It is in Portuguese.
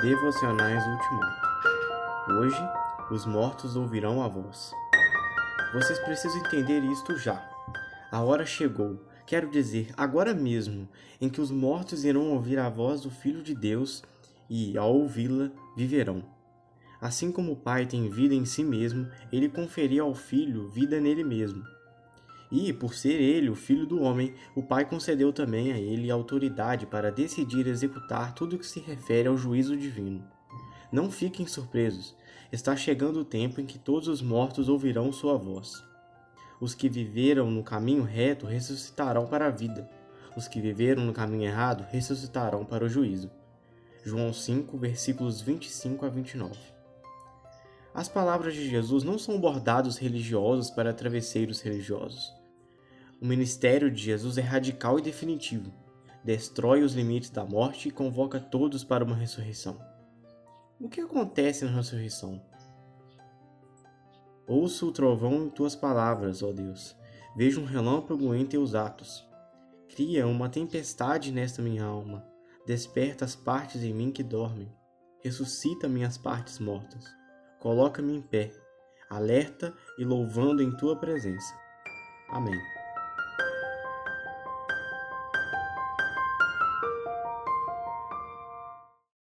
Devocionais Ultimato. Hoje, os mortos ouvirão a voz. Vocês precisam entender isto já. A hora chegou, quero dizer, agora mesmo, em que os mortos irão ouvir a voz do Filho de Deus e, ao ouvi-la, viverão. Assim como o Pai tem vida em si mesmo, ele conferia ao Filho vida nele mesmo. E, por ser ele o filho do homem, o Pai concedeu também a ele autoridade para decidir e executar tudo o que se refere ao juízo divino. Não fiquem surpresos, está chegando o tempo em que todos os mortos ouvirão sua voz. Os que viveram no caminho reto ressuscitarão para a vida. Os que viveram no caminho errado ressuscitarão para o juízo. João 5, versículos 25 a 29. As palavras de Jesus não são bordados religiosos para travesseiros religiosos. O ministério de Jesus é radical e definitivo. Destrói os limites da morte e convoca todos para uma ressurreição. O que acontece na ressurreição? Ouço o trovão em tuas palavras, ó Deus. Vejo um relâmpago em teus atos. Cria uma tempestade nesta minha alma. Desperta as partes em mim que dormem. Ressuscita minhas partes mortas. Coloca-me em pé, alerta e louvando em tua presença. Amém.